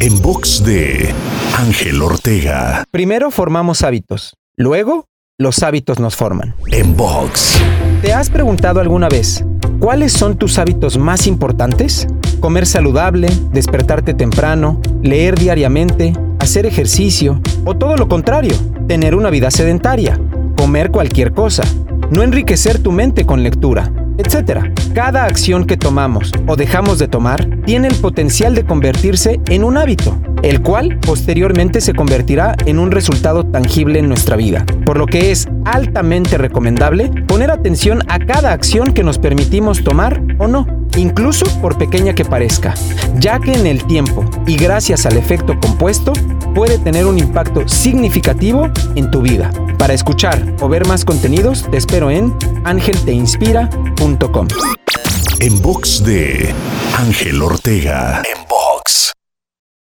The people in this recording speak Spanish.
En box de Ángel Ortega. Primero formamos hábitos, luego los hábitos nos forman. En box. ¿Te has preguntado alguna vez cuáles son tus hábitos más importantes? Comer saludable, despertarte temprano, leer diariamente, hacer ejercicio o todo lo contrario, tener una vida sedentaria, comer cualquier cosa, no enriquecer tu mente con lectura, etc. Cada acción que tomamos o dejamos de tomar tiene el potencial de convertirse en un hábito, el cual posteriormente se convertirá en un resultado tangible en nuestra vida, por lo que es altamente recomendable poner atención a cada acción que nos permitimos tomar o no, incluso por pequeña que parezca, ya que en el tiempo y gracias al efecto compuesto puede tener un impacto significativo en tu vida. Para escuchar o ver más contenidos, te espero en angelteinspira.com. En box de Ángel Ortega. En box.